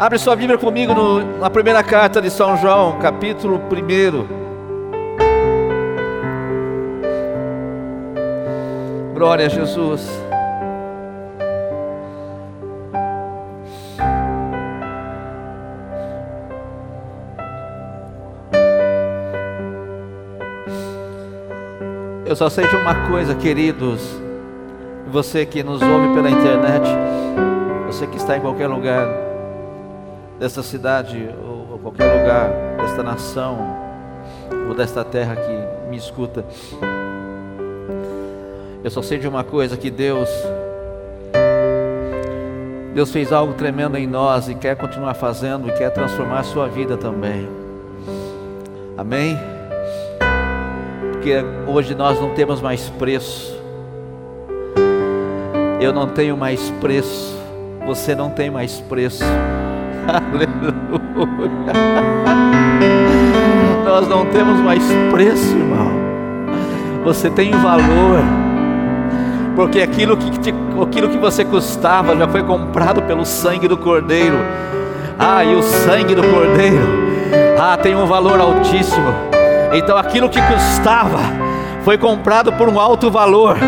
Abre sua Bíblia comigo no, na primeira carta de São João, capítulo 1. Glória a Jesus. Eu só sei de uma coisa, queridos, você que nos ouve pela internet, você que está em qualquer lugar desta cidade ou qualquer lugar desta nação ou desta terra que me escuta, eu só sei de uma coisa que Deus Deus fez algo tremendo em nós e quer continuar fazendo e quer transformar a sua vida também. Amém? Porque hoje nós não temos mais preço. Eu não tenho mais preço. Você não tem mais preço. Aleluia. Nós não temos mais preço, irmão. Você tem valor. Porque aquilo que, te, aquilo que você custava já foi comprado pelo sangue do Cordeiro. Ah, e o sangue do Cordeiro, ah, tem um valor altíssimo. Então aquilo que custava foi comprado por um alto valor.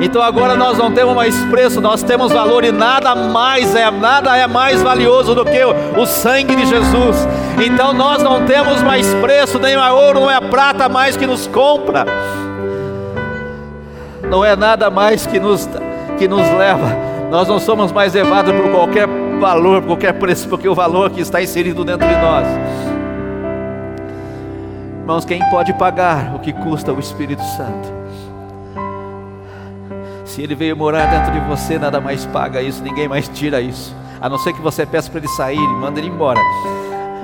Então agora nós não temos mais preço, nós temos valor e nada mais é, nada é mais valioso do que o, o sangue de Jesus. Então nós não temos mais preço, nem a ouro, nem a prata mais que nos compra. Não é nada mais que nos, que nos leva. Nós não somos mais levados por qualquer valor, por qualquer preço, porque o valor que está inserido dentro de nós. Irmãos, quem pode pagar o que custa o Espírito Santo? Se ele veio morar dentro de você, nada mais paga isso, ninguém mais tira isso. A não ser que você peça para ele sair e manda ele embora.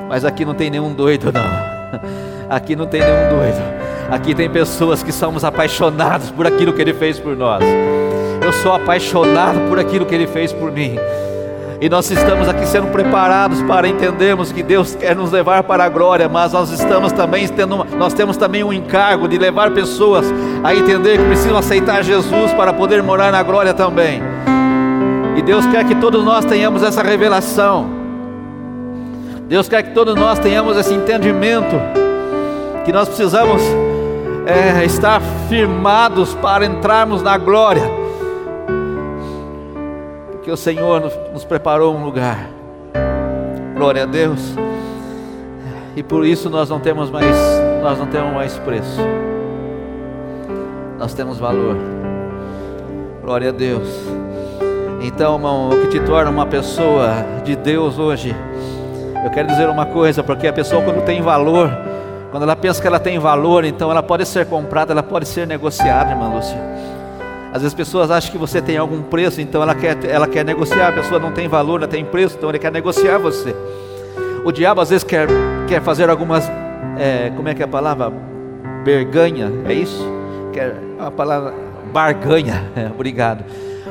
Mas aqui não tem nenhum doido, não. Aqui não tem nenhum doido. Aqui tem pessoas que somos apaixonados por aquilo que ele fez por nós. Eu sou apaixonado por aquilo que ele fez por mim. E nós estamos aqui sendo preparados para entendermos que Deus quer nos levar para a glória, mas nós estamos também tendo, nós temos também um encargo de levar pessoas a entender que precisam aceitar Jesus para poder morar na glória também. E Deus quer que todos nós tenhamos essa revelação. Deus quer que todos nós tenhamos esse entendimento que nós precisamos é, estar firmados para entrarmos na glória que o Senhor nos, preparou um lugar. Glória a Deus. E por isso nós não temos mais, nós não temos mais preço. Nós temos valor. Glória a Deus. Então, irmão, o que te torna uma pessoa de Deus hoje, eu quero dizer uma coisa, porque a pessoa quando tem valor, quando ela pensa que ela tem valor, então ela pode ser comprada, ela pode ser negociada, irmã Lúcia. Às vezes pessoas acham que você tem algum preço, então ela quer, ela quer negociar. A pessoa não tem valor, não tem preço, então ele quer negociar você. O diabo às vezes quer, quer fazer algumas, é, como é que é a palavra? Berganha, é isso? Quer a palavra barganha, é, obrigado.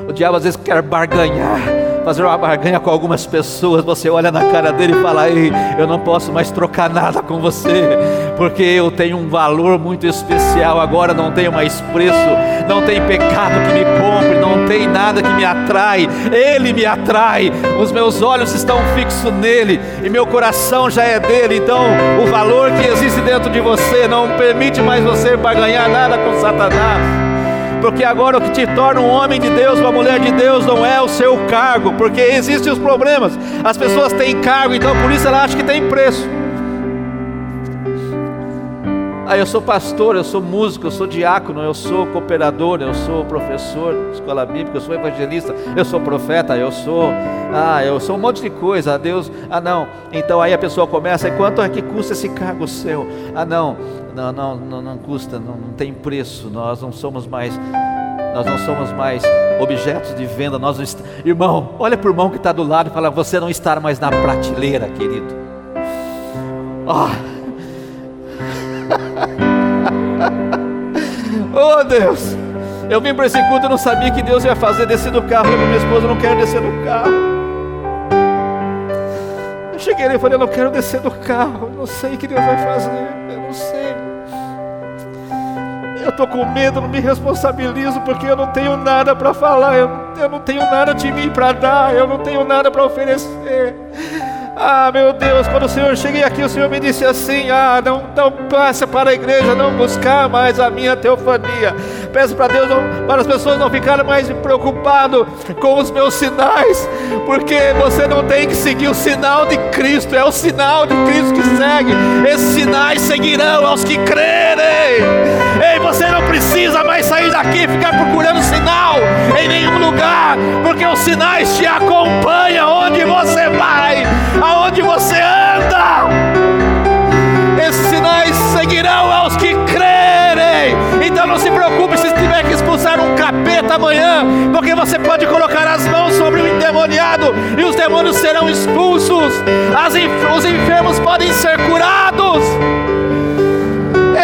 O diabo às vezes quer barganhar fazer uma barganha com algumas pessoas, você olha na cara dele e fala: Ei, eu não posso mais trocar nada com você, porque eu tenho um valor muito especial. Agora não tenho mais preço, não tem pecado que me compre, não tem nada que me atrai. Ele me atrai, os meus olhos estão fixos nele e meu coração já é dele. Então, o valor que existe dentro de você não permite mais você barganhar nada com Satanás porque agora o que te torna um homem de Deus, uma mulher de Deus, não é o seu cargo, porque existem os problemas. As pessoas têm cargo, então por isso ela acha que tem preço. Ah, eu sou pastor, eu sou músico, eu sou diácono, eu sou cooperador, eu sou professor de escola bíblica, eu sou evangelista, eu sou profeta, eu sou, ah, eu sou um monte de coisa. Ah, Deus, ah não. Então aí a pessoa começa, e quanto é que custa esse cargo seu? Ah não, não, não, não, não custa, não, não tem preço. Nós não somos mais, nós não somos mais objetos de venda. Nós est... irmão, olha para o irmão que está do lado e fala: você não está mais na prateleira, querido. Oh. oh Deus, eu vim para esse culto e não sabia que Deus ia fazer descer do carro. Eu minha esposa, não quero descer do carro. Eu cheguei ali e falei, eu não quero descer do carro. Eu não sei o que Deus vai fazer. Eu não sei. Eu estou com medo, não me responsabilizo porque eu não tenho nada para falar. Eu, eu não tenho nada de mim para dar. Eu não tenho nada para oferecer. Ah, meu Deus, quando o Senhor cheguei aqui, o Senhor me disse assim: Ah, não, não passe para a igreja, não buscar mais a minha teofania. Peço para Deus, não, para as pessoas não ficarem mais preocupadas com os meus sinais, porque você não tem que seguir o sinal de Cristo, é o sinal de Cristo que segue. Esses sinais seguirão aos que crerem. Ei, você não precisa mais sair daqui e ficar procurando sinal em nenhum lugar, porque os sinais te acompanham demônios serão expulsos. os enfermos podem ser curados.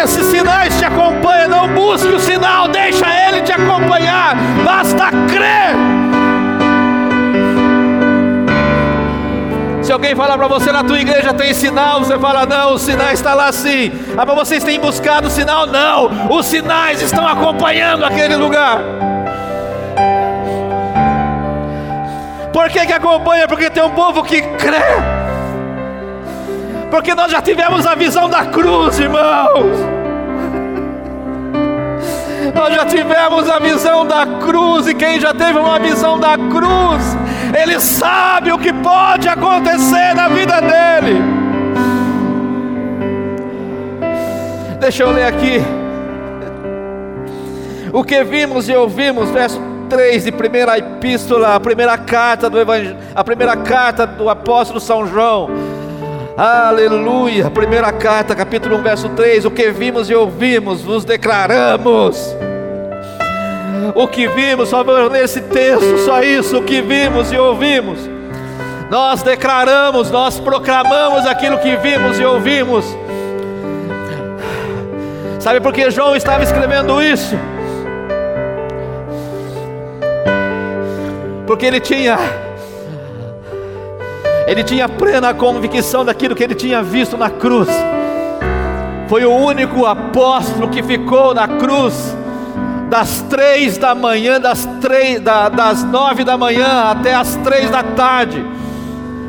Esses sinais te acompanham, não busque o sinal, deixa ele te acompanhar, basta crer. Se alguém falar para você na tua igreja tem sinal, você fala não, o sinal está lá sim. Ah, mas vocês têm buscado o sinal? Não, os sinais estão acompanhando aquele lugar. Por que, que acompanha? Porque tem um povo que crê. Porque nós já tivemos a visão da cruz, irmãos. Nós já tivemos a visão da cruz, e quem já teve uma visão da cruz, ele sabe o que pode acontecer na vida dele. Deixa eu ler aqui. O que vimos e ouvimos, verso 3 de primeira epístola, a primeira carta do evangelho, a primeira carta do apóstolo São João. Aleluia, primeira carta, capítulo 1, verso 3, o que vimos e ouvimos, nos declaramos o que vimos, só vamos ler esse texto, só isso, o que vimos e ouvimos. Nós declaramos, nós proclamamos aquilo que vimos e ouvimos. Sabe por que João estava escrevendo isso? Porque ele tinha ele tinha plena convicção daquilo que ele tinha visto na cruz. Foi o único apóstolo que ficou na cruz das três da manhã, das, três, da, das nove da manhã até as três da tarde.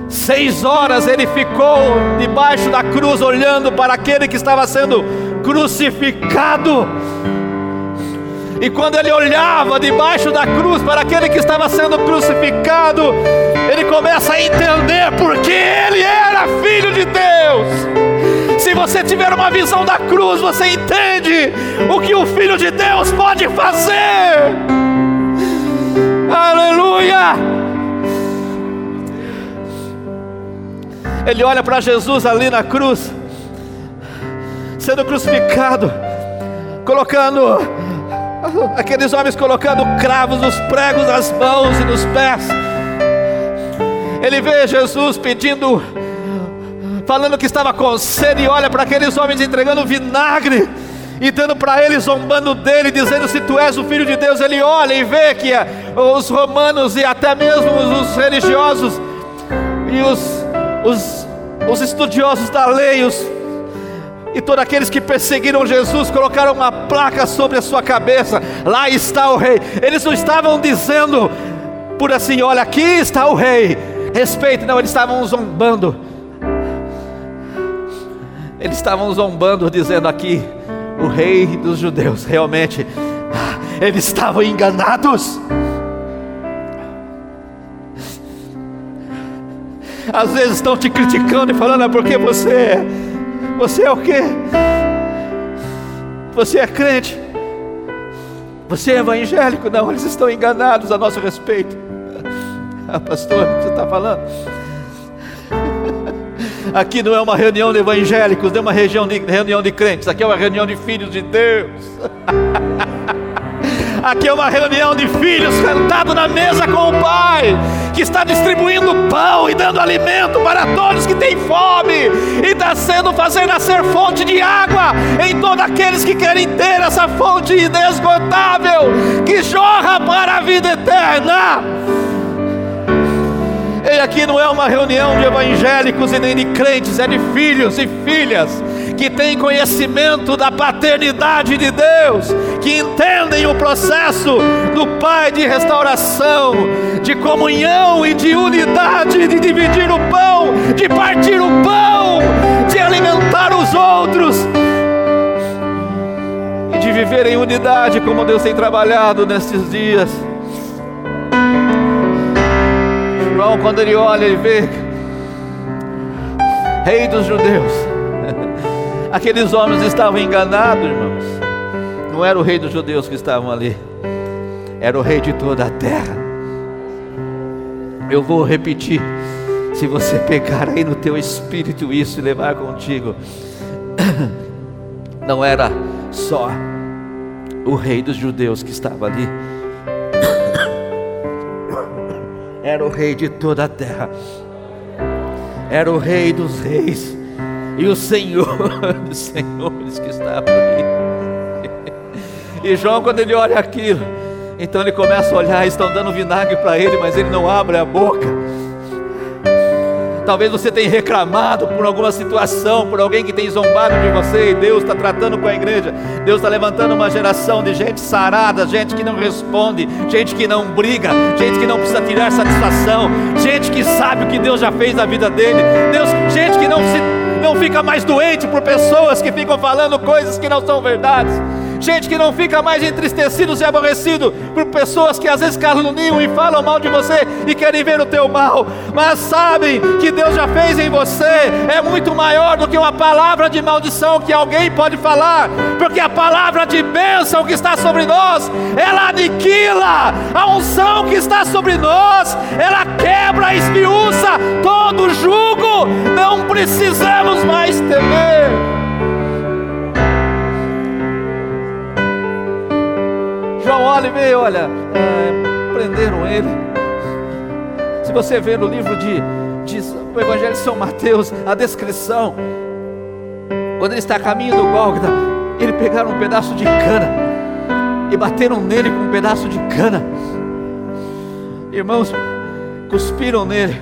Seis horas ele ficou debaixo da cruz, olhando para aquele que estava sendo crucificado. E quando ele olhava debaixo da cruz para aquele que estava sendo crucificado, ele começa a entender porque ele era filho de Deus. Se você tiver uma visão da cruz, você entende o que o Filho de Deus pode fazer. Aleluia! Ele olha para Jesus ali na cruz, sendo crucificado, colocando aqueles homens colocando cravos nos pregos nas mãos e nos pés. Ele vê Jesus pedindo falando que estava com sede, e olha para aqueles homens entregando vinagre e dando para eles, zombando dele, dizendo: Se tu és o filho de Deus, ele olha e vê que os romanos e até mesmo os religiosos e os, os, os estudiosos da lei, os, e todos aqueles que perseguiram Jesus colocaram uma placa sobre a sua cabeça: Lá está o rei. Eles não estavam dizendo por assim: Olha, aqui está o rei. Respeito, não, eles estavam zombando eles estavam zombando, dizendo aqui: o rei dos judeus. Realmente, eles estavam enganados. Às vezes estão te criticando e falando: é porque você é, você é o quê? Você é crente? Você é evangélico? Não, eles estão enganados a nosso respeito. Ah, pastor, o que você está falando? Aqui não é uma reunião de evangélicos, é uma reunião de, reunião de crentes, aqui é uma reunião de filhos de Deus. Aqui é uma reunião de filhos sentados na mesa com o Pai, que está distribuindo pão e dando alimento para todos que têm fome, e está sendo fazer nascer fonte de água em todos aqueles que querem ter essa fonte inesgotável que jorra para a vida eterna. E aqui não é uma reunião de evangélicos e nem de crentes, é de filhos e filhas que têm conhecimento da paternidade de Deus, que entendem o processo do Pai de restauração, de comunhão e de unidade, de dividir o pão, de partir o pão, de alimentar os outros e de viver em unidade como Deus tem trabalhado nestes dias. João, quando ele olha, ele vê Rei dos Judeus. Aqueles homens estavam enganados, irmãos. Não era o rei dos judeus que estavam ali, era o rei de toda a terra. Eu vou repetir. Se você pegar aí no teu espírito isso e levar contigo, não era só o rei dos judeus que estava ali, era o rei de toda a terra, era o rei dos reis e o Senhor dos senhores que estava ali. E João, quando ele olha aquilo, então ele começa a olhar, estão dando vinagre para ele, mas ele não abre a boca. Talvez você tenha reclamado por alguma situação, por alguém que tem zombado de você, e Deus está tratando com a igreja. Deus está levantando uma geração de gente sarada, gente que não responde, gente que não briga, gente que não precisa tirar satisfação, gente que sabe o que Deus já fez na vida dele, Deus, gente que não, se, não fica mais doente por pessoas que ficam falando coisas que não são verdades gente que não fica mais entristecidos e aborrecidos por pessoas que às vezes caluniam e falam mal de você e querem ver o teu mal, mas sabem que Deus já fez em você, é muito maior do que uma palavra de maldição que alguém pode falar, porque a palavra de bênção que está sobre nós, ela aniquila a unção que está sobre nós, ela quebra, esmiuça todo jugo, não precisamos mais temer. João vê, olha, é, prenderam ele. Se você ver no livro de, de o Evangelho de São Mateus, a descrição, quando ele está a caminho do Gólgota, ele pegaram um pedaço de cana e bateram nele com um pedaço de cana. Irmãos, cuspiram nele,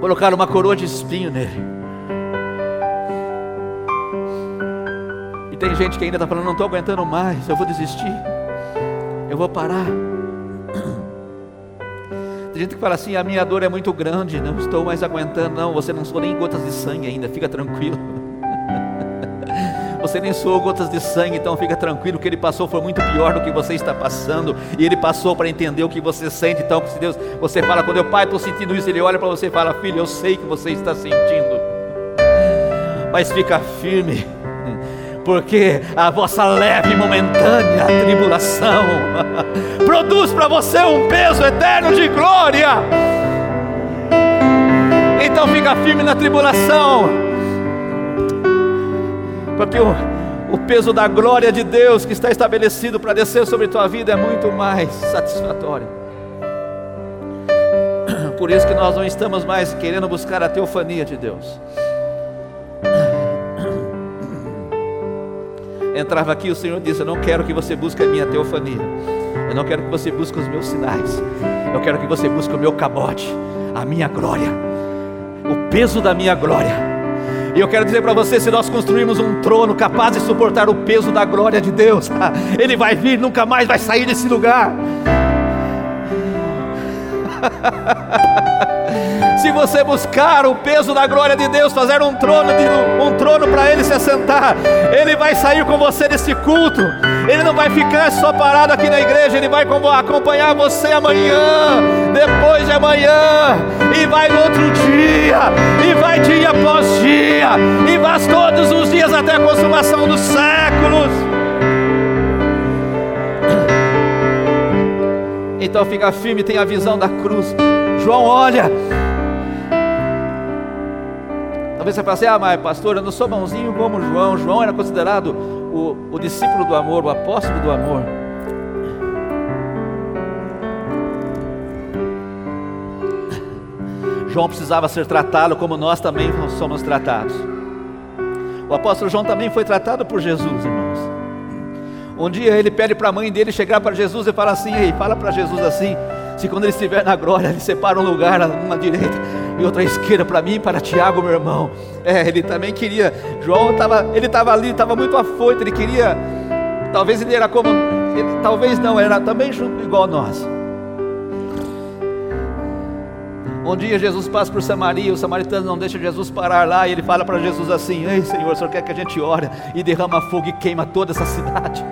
colocaram uma coroa de espinho nele. E tem gente que ainda está falando, não estou aguentando mais, eu vou desistir, eu vou parar. Tem gente que fala assim, a minha dor é muito grande, não estou mais aguentando, não, você não soou nem gotas de sangue ainda, fica tranquilo. Você nem soou gotas de sangue, então fica tranquilo, o que ele passou foi muito pior do que você está passando, e ele passou para entender o que você sente, então se Deus, você fala, quando eu pai estou sentindo isso, ele olha para você e fala, filho, eu sei que você está sentindo, mas fica firme, porque a vossa leve e momentânea tribulação produz para você um peso eterno de glória. Então fica firme na tribulação, porque o, o peso da glória de Deus que está estabelecido para descer sobre tua vida é muito mais satisfatório. Por isso que nós não estamos mais querendo buscar a teofania de Deus. Entrava aqui, o Senhor disse: Eu não quero que você busque a minha teofania, eu não quero que você busque os meus sinais, eu quero que você busque o meu cabote, a minha glória, o peso da minha glória. E eu quero dizer para você: se nós construirmos um trono capaz de suportar o peso da glória de Deus, ele vai vir, nunca mais vai sair desse lugar. Se você buscar o peso da glória de Deus, fazer um trono, um trono para Ele se assentar, Ele vai sair com você desse culto. Ele não vai ficar só parado aqui na igreja, Ele vai acompanhar você amanhã, depois de amanhã, e vai no outro dia, e vai dia após dia, e vai todos os dias até a consumação dos séculos. Então fica firme, tem a visão da cruz. João olha, Talvez você fale assim, ah, mas pastor, eu não sou mãozinho como João. João era considerado o, o discípulo do amor, o apóstolo do amor. João precisava ser tratado como nós também somos tratados. O apóstolo João também foi tratado por Jesus, irmãos. Um dia ele pede para a mãe dele chegar para Jesus e falar assim: Ei, fala para Jesus assim, se quando ele estiver na glória, ele separa um lugar, uma direita e outra esquerda para mim e para Tiago, meu irmão. É, ele também queria. João estava, ele estava ali, estava muito afoito, ele queria. Talvez ele era como, ele, talvez não, era também junto igual a nós. Um dia Jesus passa por Samaria, o samaritano não deixa Jesus parar lá, e ele fala para Jesus assim: Ei Senhor, o Senhor quer que a gente ore e derrama fogo e queima toda essa cidade.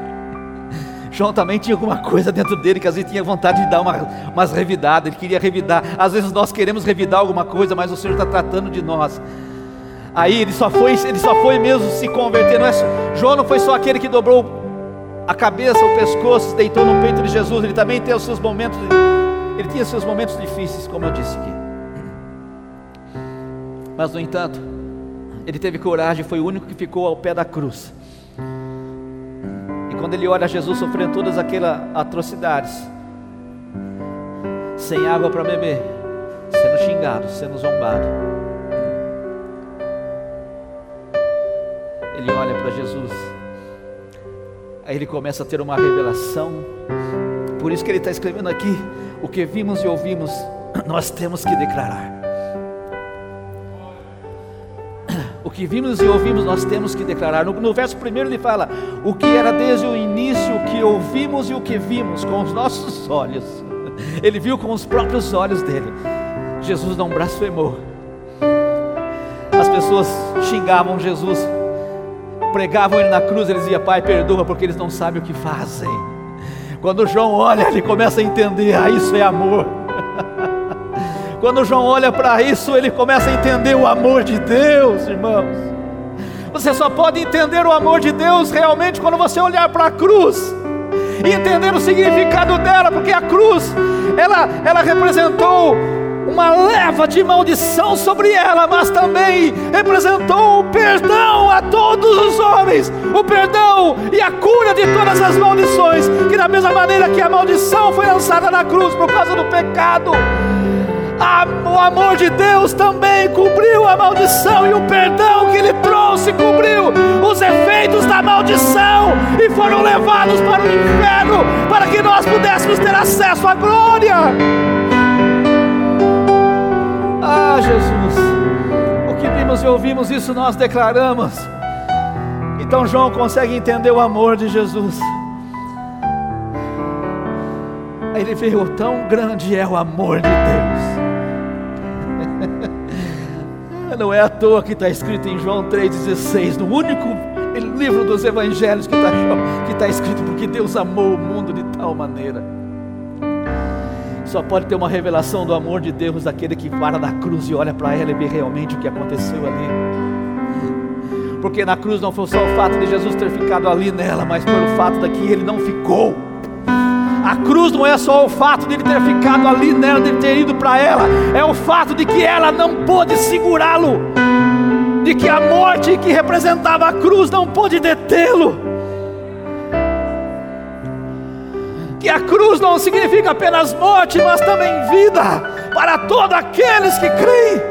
João também tinha alguma coisa dentro dele que às vezes tinha vontade de dar uma, umas revidadas, ele queria revidar. Às vezes nós queremos revidar alguma coisa, mas o Senhor está tratando de nós. Aí ele só foi, ele só foi mesmo se converter. Não é, João não foi só aquele que dobrou a cabeça, o pescoço, se deitou no peito de Jesus. Ele também tem os seus momentos, ele tinha seus momentos difíceis, como eu disse aqui. Mas no entanto, ele teve coragem, foi o único que ficou ao pé da cruz. Quando ele olha Jesus sofrendo todas aquelas atrocidades, sem água para beber, sendo xingado, sendo zombado, ele olha para Jesus, aí ele começa a ter uma revelação. Por isso que ele está escrevendo aqui: o que vimos e ouvimos, nós temos que declarar. Que vimos e ouvimos, nós temos que declarar. No, no verso primeiro ele fala: O que era desde o início, o que ouvimos e o que vimos com os nossos olhos. Ele viu com os próprios olhos dele. Jesus não blasfemou. As pessoas xingavam Jesus, pregavam ele na cruz, ele dizia: Pai, perdoa, porque eles não sabem o que fazem. Quando João olha, ele começa a entender: Ah, isso é amor. Quando João olha para isso, ele começa a entender o amor de Deus, irmãos. Você só pode entender o amor de Deus realmente quando você olhar para a cruz e entender o significado dela, porque a cruz, ela, ela representou uma leva de maldição sobre ela, mas também representou o perdão a todos os homens, o perdão e a cura de todas as maldições, que da mesma maneira que a maldição foi lançada na cruz por causa do pecado, o amor de Deus também cobriu a maldição e o perdão que Ele trouxe cobriu os efeitos da maldição e foram levados para o inferno para que nós pudéssemos ter acesso à glória. Ah, Jesus, o que vimos e ouvimos, isso nós declaramos. Então João consegue entender o amor de Jesus. Ele vê o tão grande é o amor de Deus Não é à toa que está escrito em João 3,16, no único livro dos evangelhos que está que tá escrito, porque Deus amou o mundo de tal maneira. Só pode ter uma revelação do amor de Deus daquele que para na cruz e olha para ela e vê realmente o que aconteceu ali. Porque na cruz não foi só o fato de Jesus ter ficado ali nela, mas pelo fato de que ele não ficou. A cruz não é só o fato de ele ter ficado ali nela, de ele ter ido para ela, é o fato de que ela não pôde segurá-lo, de que a morte que representava a cruz não pôde detê-lo. Que a cruz não significa apenas morte, mas também vida para todos aqueles que creem.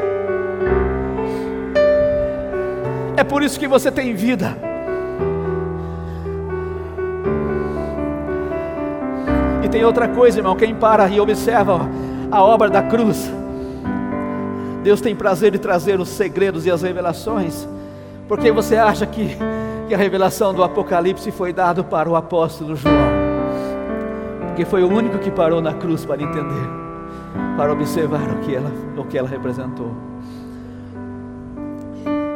É por isso que você tem vida. Tem outra coisa, irmão. Quem para e observa a obra da cruz, Deus tem prazer de trazer os segredos e as revelações. Porque você acha que, que a revelação do Apocalipse foi dado para o apóstolo João? Porque foi o único que parou na cruz para entender, para observar o que ela, o que ela representou.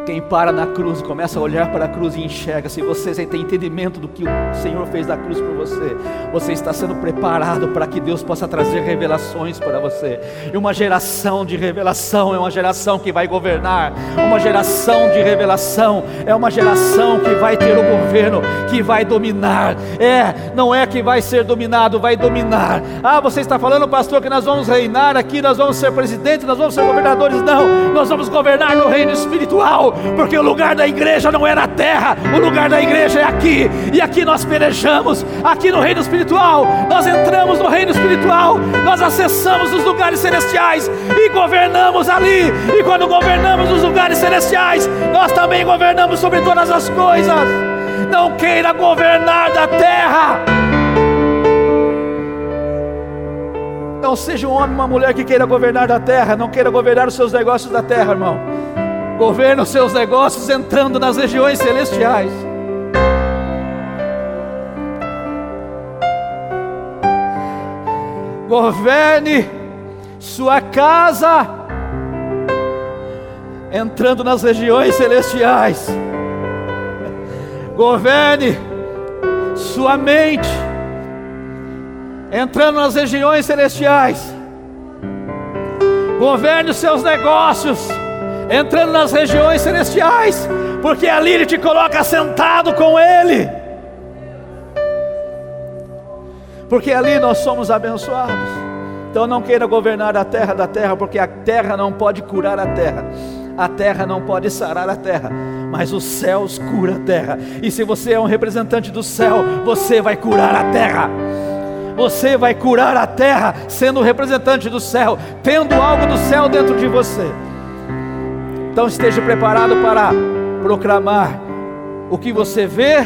Quem para na cruz, começa a olhar para a cruz e enxerga. Se você tem entendimento do que o Senhor fez na cruz por você, você está sendo preparado para que Deus possa trazer revelações para você. E uma geração de revelação é uma geração que vai governar. Uma geração de revelação é uma geração que vai ter o governo, que vai dominar. É, não é que vai ser dominado, vai dominar. Ah, você está falando, pastor, que nós vamos reinar aqui, nós vamos ser presidentes, nós vamos ser governadores. Não, nós vamos governar no reino espiritual porque o lugar da igreja não é na terra, o lugar da igreja é aqui, e aqui nós pelejamos, aqui no reino espiritual, nós entramos no reino espiritual, nós acessamos os lugares celestiais e governamos ali, e quando governamos os lugares celestiais, nós também governamos sobre todas as coisas. Não queira governar da terra. Não seja um homem, uma mulher que queira governar da terra, não queira governar os seus negócios da terra, irmão. Governa os seus negócios entrando nas regiões celestiais. Governe sua casa entrando nas regiões celestiais. Governe sua mente, entrando nas regiões celestiais. Governe os seus negócios, entrando nas regiões celestiais, porque ali Ele te coloca sentado com Ele. Porque ali nós somos abençoados. Então não queira governar a terra da terra, porque a terra não pode curar a terra a terra não pode sarar a terra, mas os céus cura a terra. E se você é um representante do céu, você vai curar a terra. Você vai curar a terra sendo representante do céu, tendo algo do céu dentro de você. Então esteja preparado para proclamar o que você vê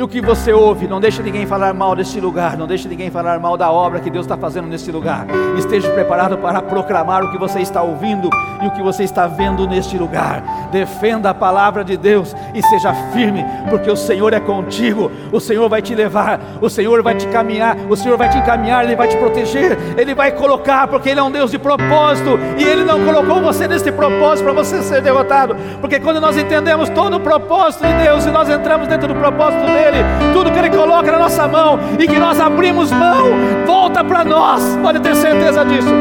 e o que você ouve, não deixe ninguém falar mal deste lugar, não deixe ninguém falar mal da obra que Deus está fazendo neste lugar. Esteja preparado para proclamar o que você está ouvindo e o que você está vendo neste lugar. Defenda a palavra de Deus e seja firme, porque o Senhor é contigo. O Senhor vai te levar, o Senhor vai te caminhar, o Senhor vai te encaminhar, Ele vai te proteger, Ele vai colocar, porque Ele é um Deus de propósito e Ele não colocou você nesse propósito para você ser derrotado. Porque quando nós entendemos todo o propósito de Deus e nós entramos dentro do propósito dele, tudo que Ele coloca na nossa mão e que nós abrimos mão, volta para nós, pode ter certeza disso.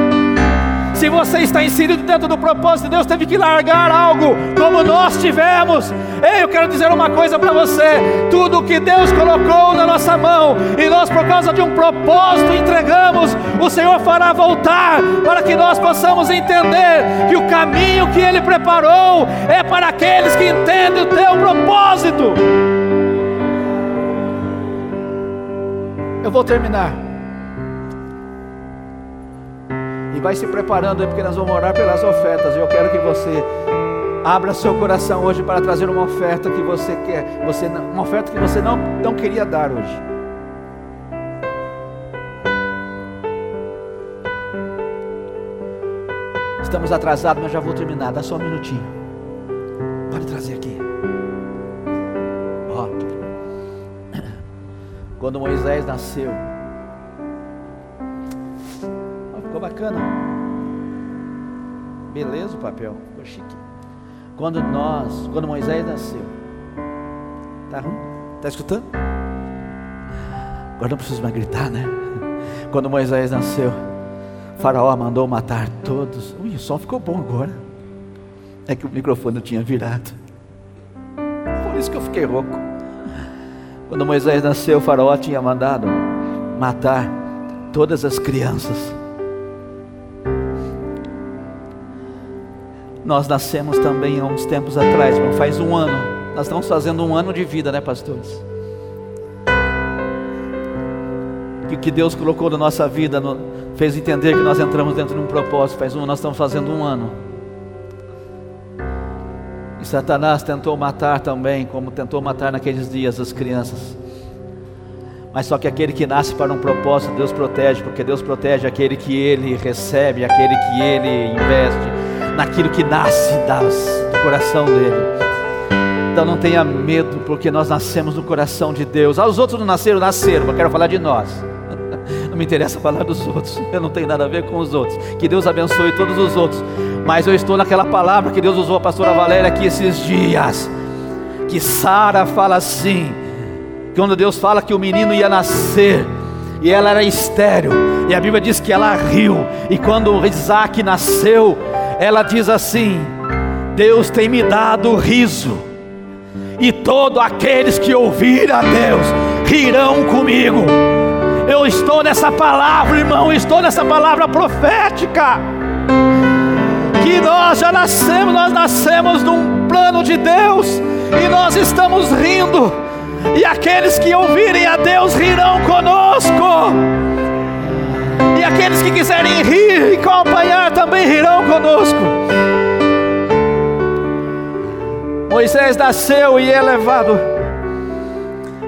Se você está inserido dentro do propósito, Deus teve que largar algo, como nós tivemos. Ei, eu quero dizer uma coisa para você: tudo que Deus colocou na nossa mão, e nós, por causa de um propósito, entregamos, o Senhor fará voltar, para que nós possamos entender que o caminho que Ele preparou é para aqueles que entendem o teu propósito. Eu vou terminar. E vai se preparando aí, porque nós vamos orar pelas ofertas. Eu quero que você abra seu coração hoje para trazer uma oferta que você quer, você, uma oferta que você não, não queria dar hoje. Estamos atrasados, mas já vou terminar. Dá só um minutinho. Quando Moisés nasceu. ficou bacana. Beleza o papel, ficou chique. Quando nós, quando Moisés nasceu. Tá ruim? Tá escutando? Agora não preciso mais gritar, né? Quando Moisés nasceu, Faraó mandou matar todos. Ui, o som ficou bom agora. É que o microfone tinha virado. Por isso que eu fiquei rouco. Quando Moisés nasceu, o faraó tinha mandado matar todas as crianças. Nós nascemos também há uns tempos atrás, faz um ano. Nós estamos fazendo um ano de vida, né, pastores? Que que Deus colocou na nossa vida, no, fez entender que nós entramos dentro de um propósito. Faz um, nós estamos fazendo um ano. Satanás tentou matar também, como tentou matar naqueles dias as crianças. Mas só que aquele que nasce para um propósito, Deus protege, porque Deus protege aquele que ele recebe, aquele que ele investe, naquilo que nasce das, do coração dele. Então não tenha medo, porque nós nascemos no coração de Deus. Ah, os outros não nasceram, nasceram, mas quero falar de nós. Me interessa falar dos outros, eu não tenho nada a ver com os outros. Que Deus abençoe todos os outros. Mas eu estou naquela palavra que Deus usou a pastora Valéria aqui esses dias. Que Sara fala assim: quando Deus fala que o menino ia nascer, e ela era estéreo, e a Bíblia diz que ela riu, e quando Isaac nasceu, ela diz assim: Deus tem me dado riso, e todos aqueles que ouvirem a Deus rirão comigo. Eu estou nessa palavra, irmão, estou nessa palavra profética. Que nós já nascemos, nós nascemos num plano de Deus e nós estamos rindo, e aqueles que ouvirem a Deus rirão conosco, e aqueles que quiserem rir e acompanhar também rirão conosco. Moisés nasceu e é levado,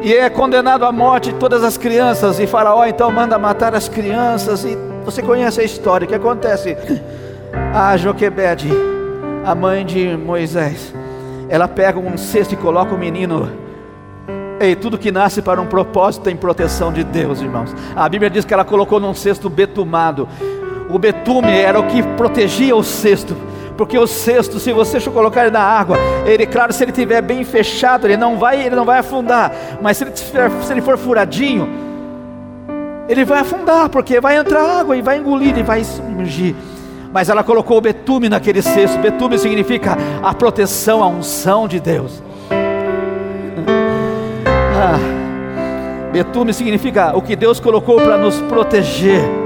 e é condenado à morte todas as crianças, e Faraó então manda matar as crianças, e você conhece a história, o que acontece? A Joquebede, a mãe de Moisés, ela pega um cesto e coloca o menino. Ei, tudo que nasce para um propósito tem proteção de Deus, irmãos. A Bíblia diz que ela colocou num cesto betumado. O betume era o que protegia o cesto porque o cesto, se você colocar ele na água, ele, claro, se ele estiver bem fechado, ele não vai, ele não vai afundar, mas se ele, se ele for furadinho, ele vai afundar, porque vai entrar água e vai engolir e vai submergir. Mas ela colocou o betume naquele cesto. Betume significa a proteção, a unção de Deus. Ah, betume significa o que Deus colocou para nos proteger.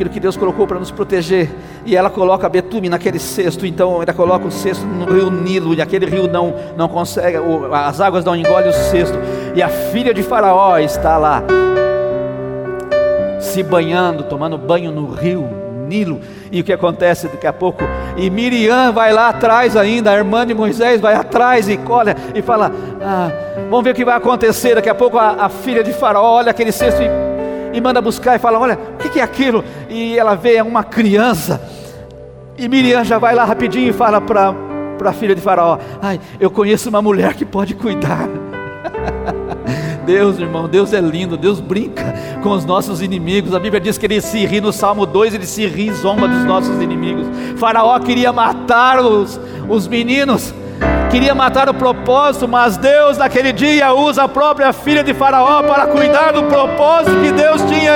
Aquilo que Deus colocou para nos proteger. E ela coloca betume naquele cesto. Então ela coloca o cesto no rio Nilo. E aquele rio não, não consegue, as águas não engolem o cesto. E a filha de Faraó está lá se banhando, tomando banho no rio Nilo. E o que acontece daqui a pouco? E Miriam vai lá atrás ainda, a irmã de Moisés vai atrás e olha e fala: ah, Vamos ver o que vai acontecer. Daqui a pouco a, a filha de Faraó olha aquele cesto e, e manda buscar e fala: Olha, que, é aquilo? E ela vê uma criança. E Miriam já vai lá rapidinho e fala para a filha de Faraó: Ai, eu conheço uma mulher que pode cuidar. Deus, irmão, Deus é lindo, Deus brinca com os nossos inimigos. A Bíblia diz que ele se ri no Salmo 2, ele se ri zomba dos nossos inimigos. Faraó queria matar os, os meninos, queria matar o propósito, mas Deus naquele dia usa a própria filha de Faraó para cuidar do propósito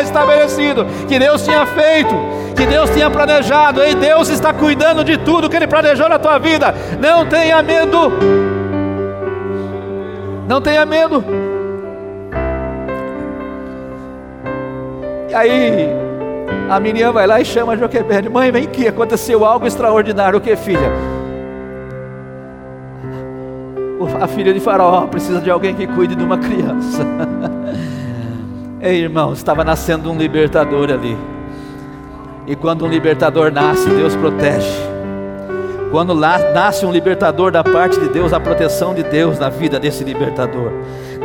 estabelecido, que Deus tinha feito, que Deus tinha planejado. E Deus está cuidando de tudo que Ele planejou na tua vida. Não tenha medo. Não tenha medo. Aí a Miriam vai lá e chama Joquebede: Mãe, vem aqui, aconteceu algo extraordinário. O que, filha? A filha de Faraó precisa de alguém que cuide de uma criança. Ei, irmão, estava nascendo um libertador ali. E quando um libertador nasce, Deus protege. Quando nasce um libertador da parte de Deus, a proteção de Deus na vida desse libertador.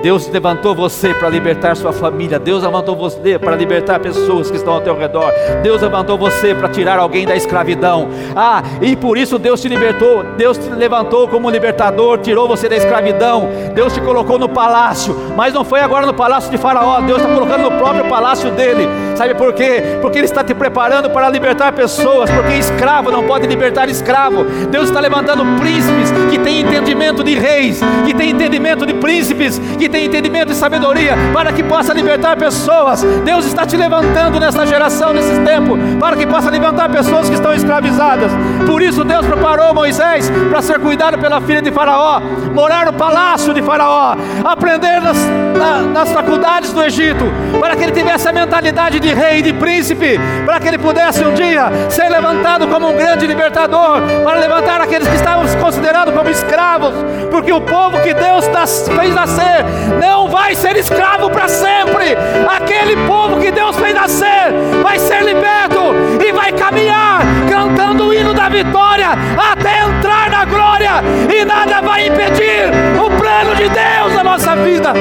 Deus levantou você para libertar sua família. Deus levantou você para libertar pessoas que estão ao teu redor. Deus levantou você para tirar alguém da escravidão. Ah, e por isso Deus te libertou. Deus te levantou como libertador, tirou você da escravidão. Deus te colocou no palácio, mas não foi agora no palácio de Faraó. Deus está colocando no próprio palácio dele. Sabe por quê? Porque Ele está te preparando para libertar pessoas. Porque escravo não pode libertar escravo. Deus está levantando príncipes que têm entendimento de reis, que têm entendimento de príncipes, que tem entendimento e sabedoria para que possa libertar pessoas. Deus está te levantando nessa geração, nesses tempos, para que possa levantar pessoas que estão escravizadas. Por isso Deus preparou Moisés para ser cuidado pela filha de Faraó, morar no palácio de Faraó, aprender nas, na, nas faculdades do Egito, para que ele tivesse a mentalidade de rei, de príncipe, para que ele pudesse um dia ser levantado como um grande libertador, para levantar aqueles que estavam considerados como escravos, porque o povo que Deus fez nascer não vai ser escravo para sempre. Aquele povo que Deus fez nascer vai ser liberto e vai caminhar cantando o hino da vitória até entrar na glória, e nada vai impedir o plano de Deus na nossa vida.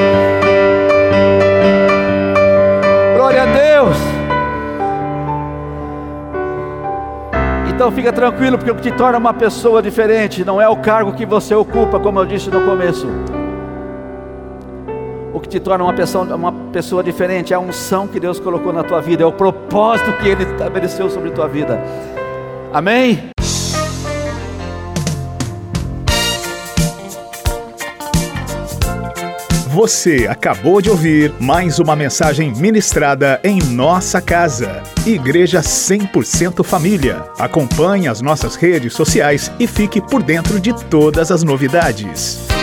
Glória a Deus. Então fica tranquilo, porque o que te torna uma pessoa diferente não é o cargo que você ocupa, como eu disse no começo o que te torna uma pessoa, uma pessoa diferente é a unção que Deus colocou na tua vida, é o propósito que Ele estabeleceu sobre a tua vida. Amém? Você acabou de ouvir mais uma mensagem ministrada em nossa casa. Igreja 100% Família. Acompanhe as nossas redes sociais e fique por dentro de todas as novidades.